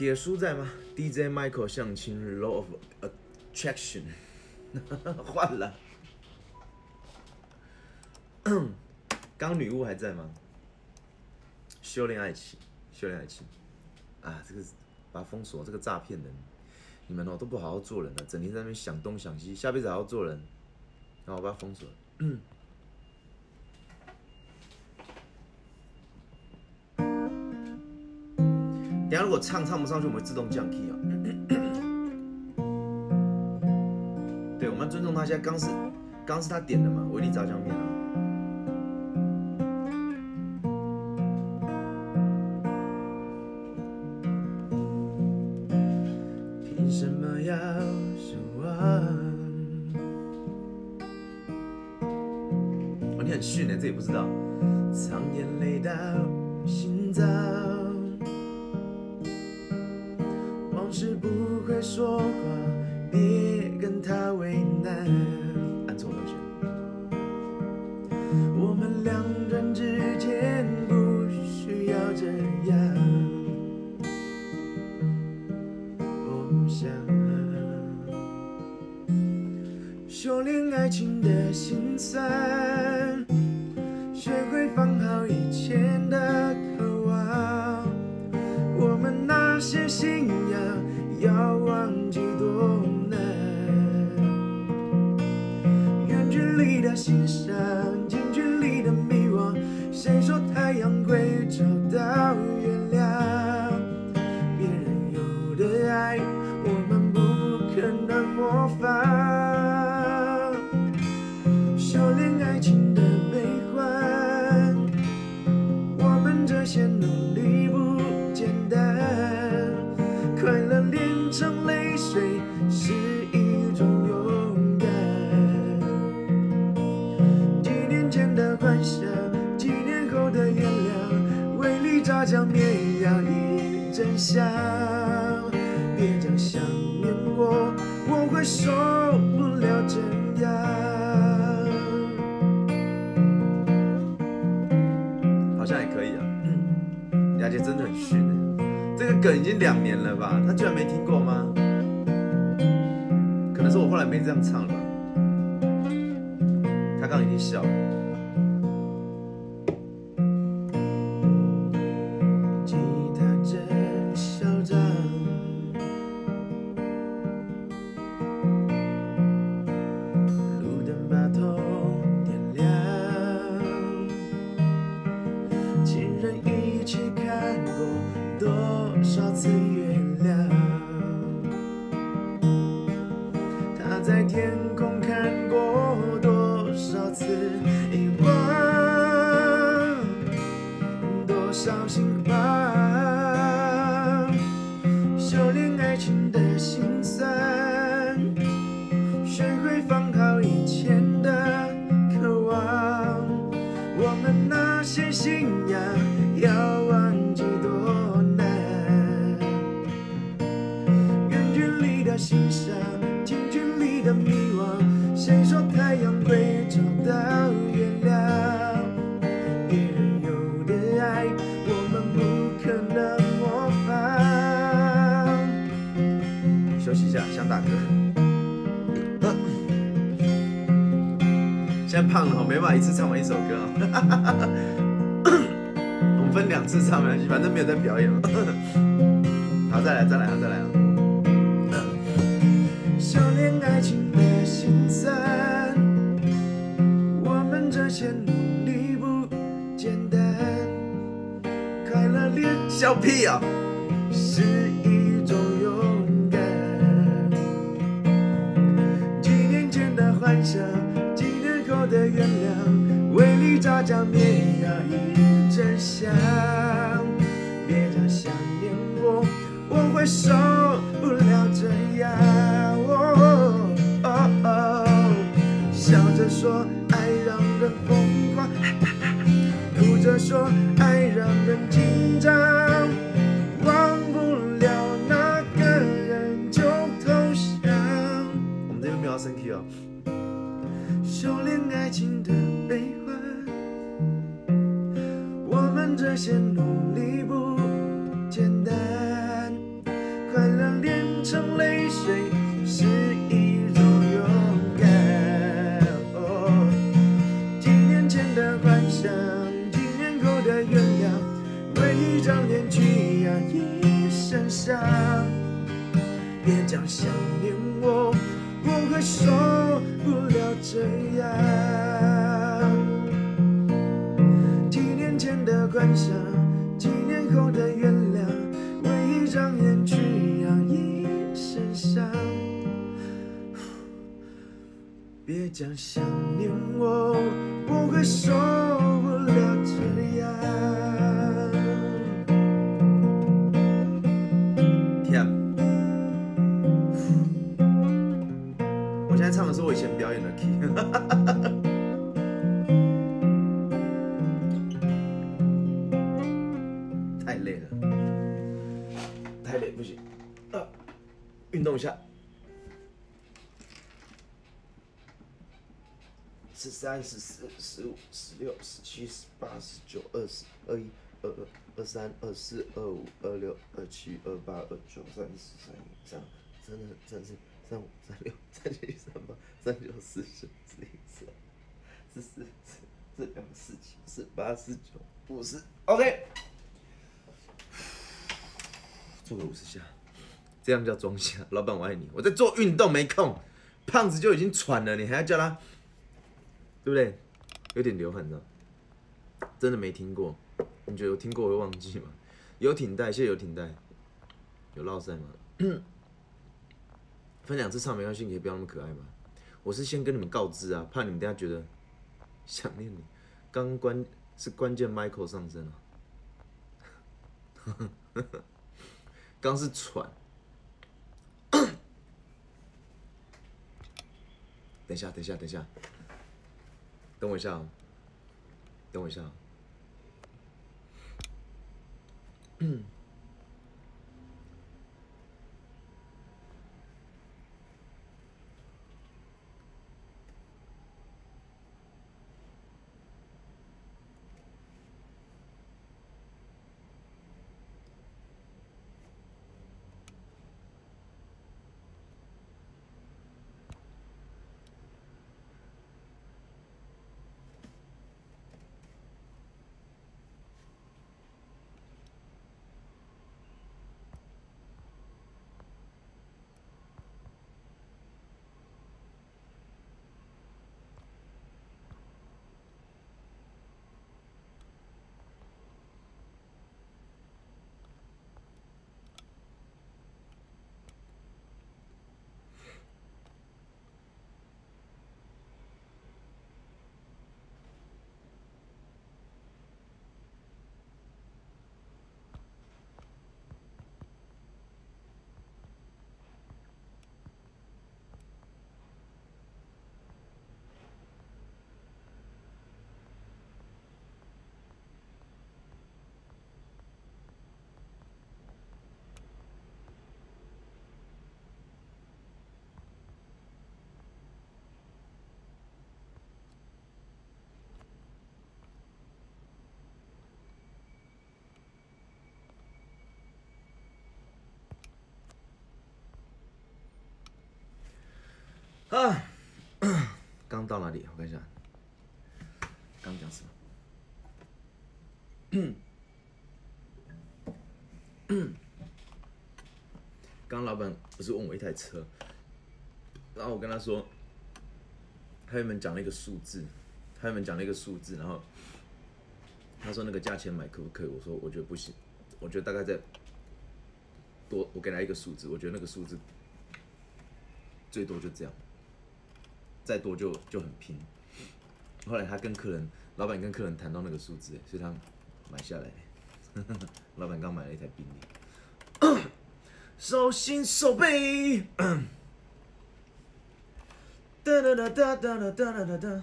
铁叔在吗？DJ Michael 相亲 Law of Attraction 换了。刚女巫还在吗？修炼爱情，修炼爱情。啊，这个把封锁，这个诈骗人，你们哦都不好好做人了，整天在那边想东想西，下辈子好好做人。然后我把他封锁。唱唱不上去，我们会自动降 key 啊。对，我们要尊重他。现在刚是刚是他点的嘛，维力炸酱面啊。凭什么要失望？哦，你很逊呢，这也不知道。藏眼泪到心脏。离的不了这样。好像也可以啊。雅姐真的很逊哎这个梗已经两年了吧？她居然没听过吗？可能是我后来没这样唱了吧。她刚刚已经笑了。分两次唱没关系，反正没有在表演了。好，再来，再来啊，再来啊！修炼爱情的心酸，我们这些努力不简单。快乐练笑屁啊，想。别再想念我，我会受不了这样。哦哦哦，笑着说爱让人疯狂，哭着说别讲想念我，不会说三、十四、十五、十六、十七、十八、十九、二十、二一、二二、二三、二四、二五、二六、二七、二八、二九、三十、三一、三二、三二、三四、三五、三六、三七、三八、三九、四十、四一、四二、四四、四四六、四七、四八、四九、五十，OK，做个五十下，这样叫装下。老板，我爱你。我在做运动，没空。胖子就已经喘了，你还要叫他？对不对？有点流汗，知道？真的没听过，你觉得有听过会忘记吗？游艇带，谢谢游艇带。有落赛吗？分两次唱没关系，你可以不要那么可爱嘛？我是先跟你们告知啊，怕你们等下觉得想念你。刚关是关键，Michael 上身了。刚是喘。等一下，等一下，等一下。等我一下，等我一下。啊，刚到哪里？我看一下，刚讲什么？刚老板不是问我一台车，然后我跟他说，他原本讲了一个数字，他原本讲了一个数字，然后他说那个价钱买可不可以？我说我觉得不行，我觉得大概在多，我给他一个数字，我觉得那个数字最多就这样。再多就就很拼。后来他跟客人，老板跟客人谈到那个数字，所以他买下来。老板刚买了一台宾利，手心手背。哒 哒哒哒哒哒哒哒哒。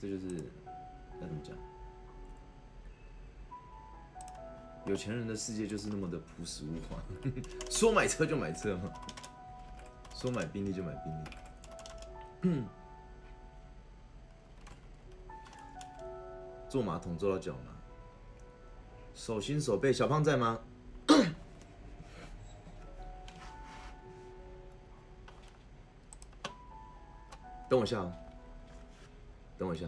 这就是有钱人的世界就是那么的朴实无华，说买车就买车嘛，说买宾利就买宾利，坐马桶坐到脚麻，手心手背，小胖在吗？等我一下哦，等我一下。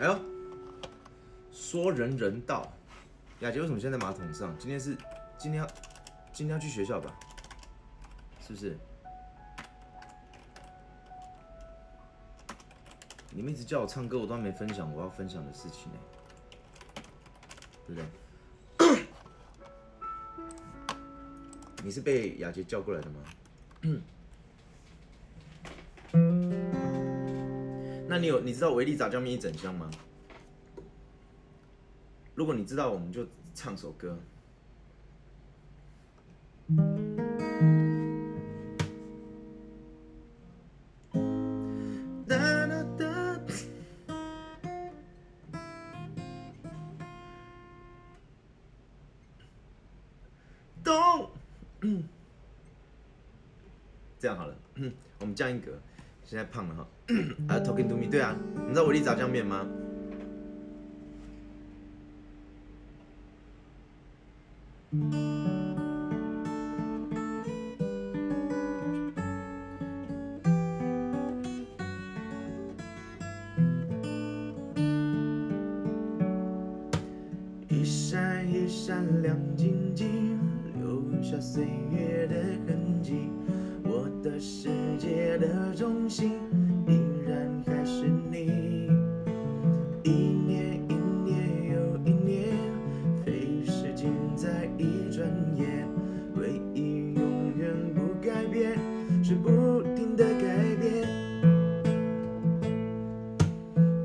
哎呦，说人人道，雅洁为什么现在在马桶上？今天是今天今天要去学校吧？是不是？你们一直叫我唱歌，我都还没分享我要分享的事情呢，对不对？你是被雅洁叫过来的吗？那你有你知道维力炸酱面一整箱吗？如果你知道，我们就唱首歌。现在胖了哈，啊，Talking to me，对啊，你知道我力炸酱面吗？一闪一闪亮晶晶，留下岁月的痕迹。我的世界的中心依然还是你。一年一年又一年，飞逝尽在一转眼。唯一永远不改变，是不停的改变。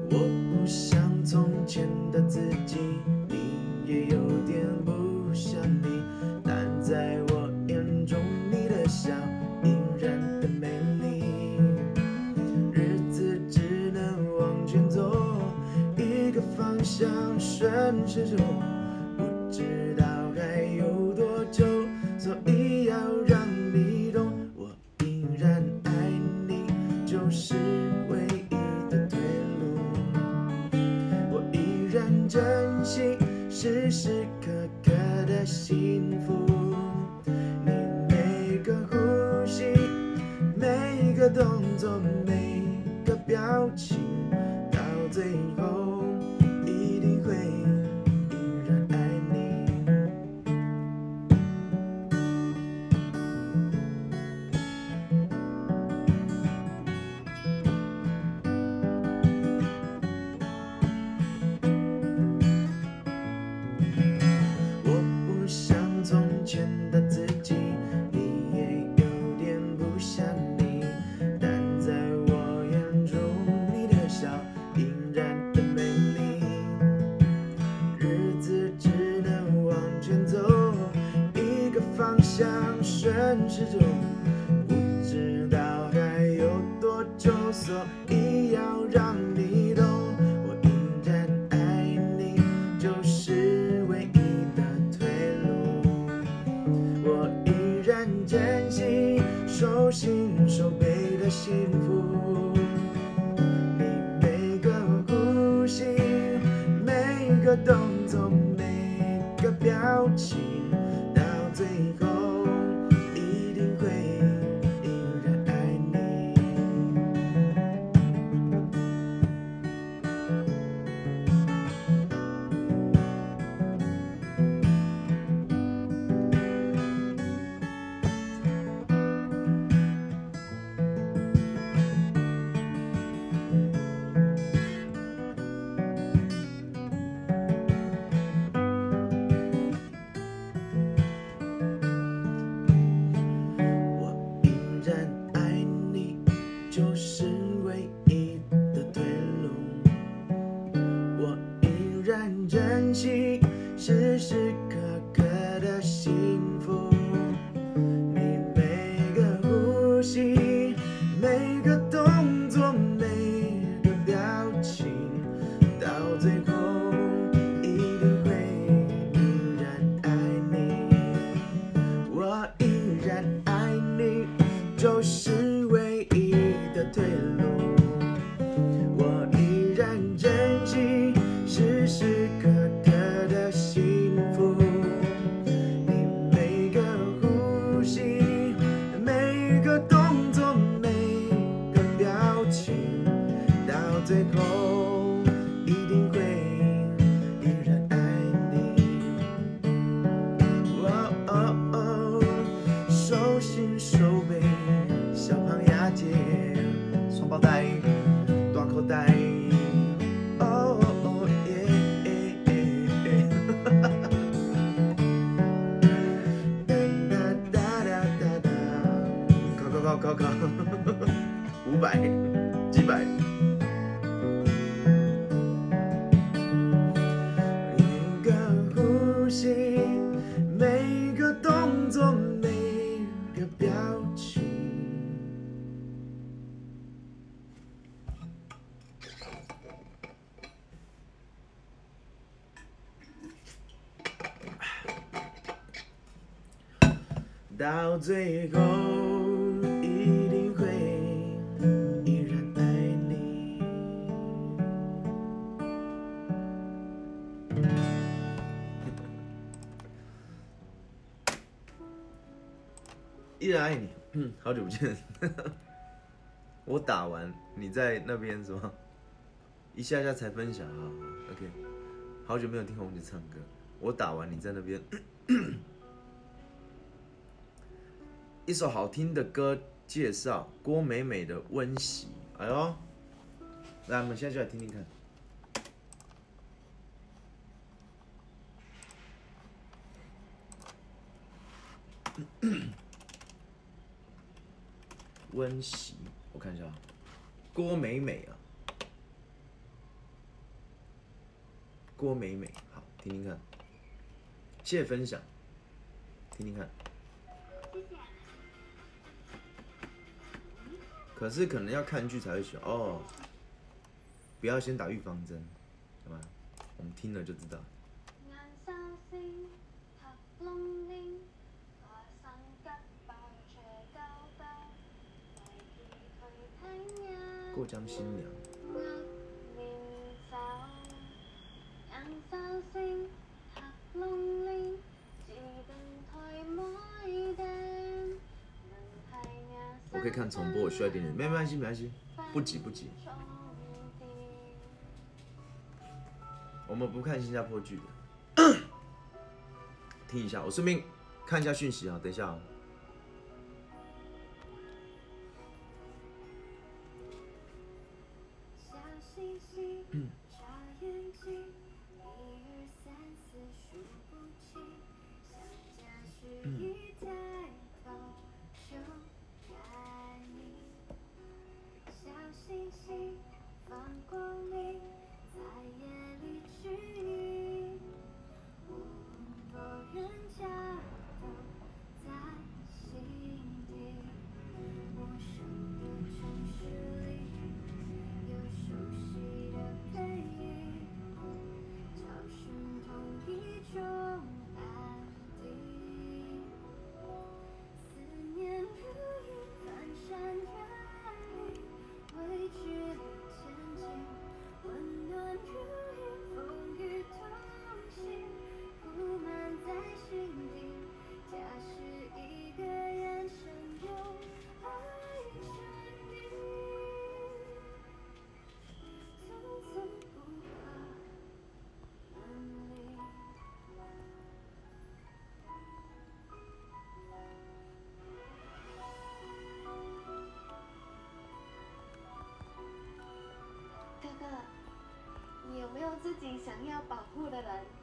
我不像从前的自己，你也有点不像你，但在我眼中，你的笑顺时钟，个动作，每个表情，最后一定会依然爱你。依然爱你，嗯，好久不见。我打完，你在那边是吗？一下下才分享啊，OK。好久没有听红姐唱歌，我打完你在那边。一首好听的歌介绍，郭美美的《温习》。哎呦，来，我们现在就来听听看。温习，我看一下，郭美美啊，郭美美，好，听听看，谢谢分享，听听看。可是可能要看剧才会学哦，不要先打预防针，好吗？我们听了就知道。眼沙星，合窿拎，來生吉爆斜交包，為見佢聽日過江新娘，我可以看重播，我需要一点点，没关系，没关系，不急不急。我们不看新加坡剧的，听一下，我顺便看一下讯息啊，等一下啊。自己想要保护的人？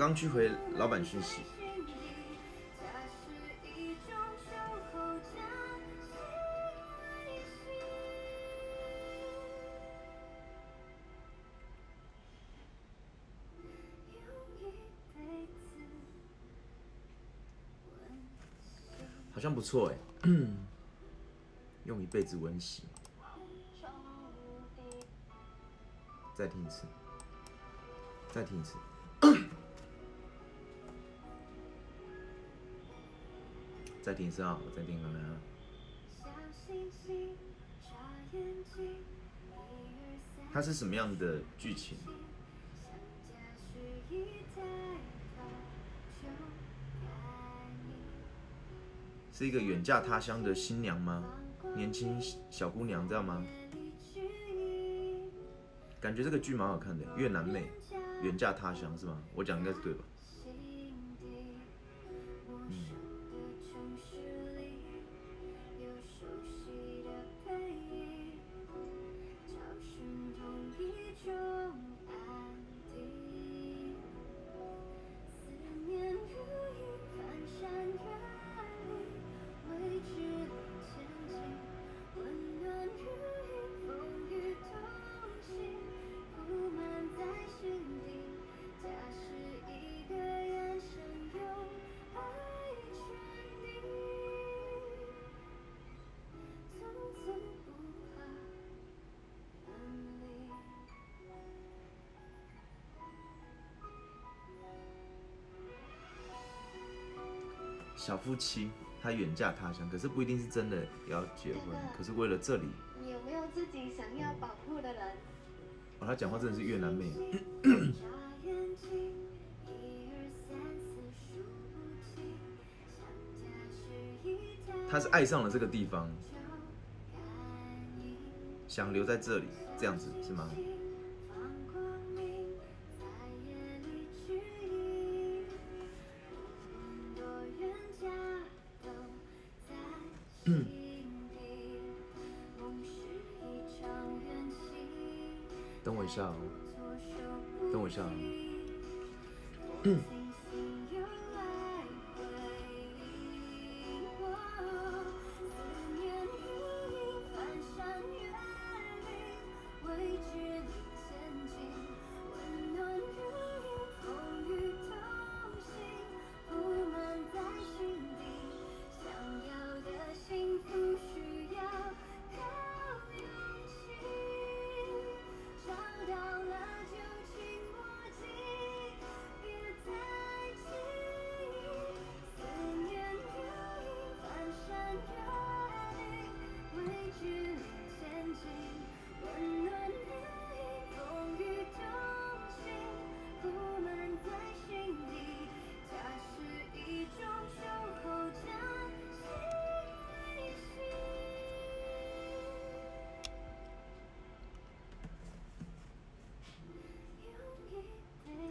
刚去回老板讯息，好像不错哎，用一辈子温习。再听一次，再听一次。再听一次啊！我再听。一二三。它是什么样的剧情？是一个远嫁他乡的新娘吗？年轻小姑娘这样吗？感觉这个剧蛮好看的，越南妹远嫁他乡是吗？我讲应该是对吧？小夫妻他远嫁他乡，可是不一定是真的要结婚，可是为了这里，你有没有自己想要保护的人？哦，他讲话真的是越南妹。他是爱上了这个地方。想留在这里，这样子是吗？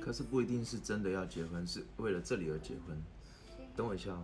可是不一定是真的要结婚，是为了这里而结婚。等我一下哦。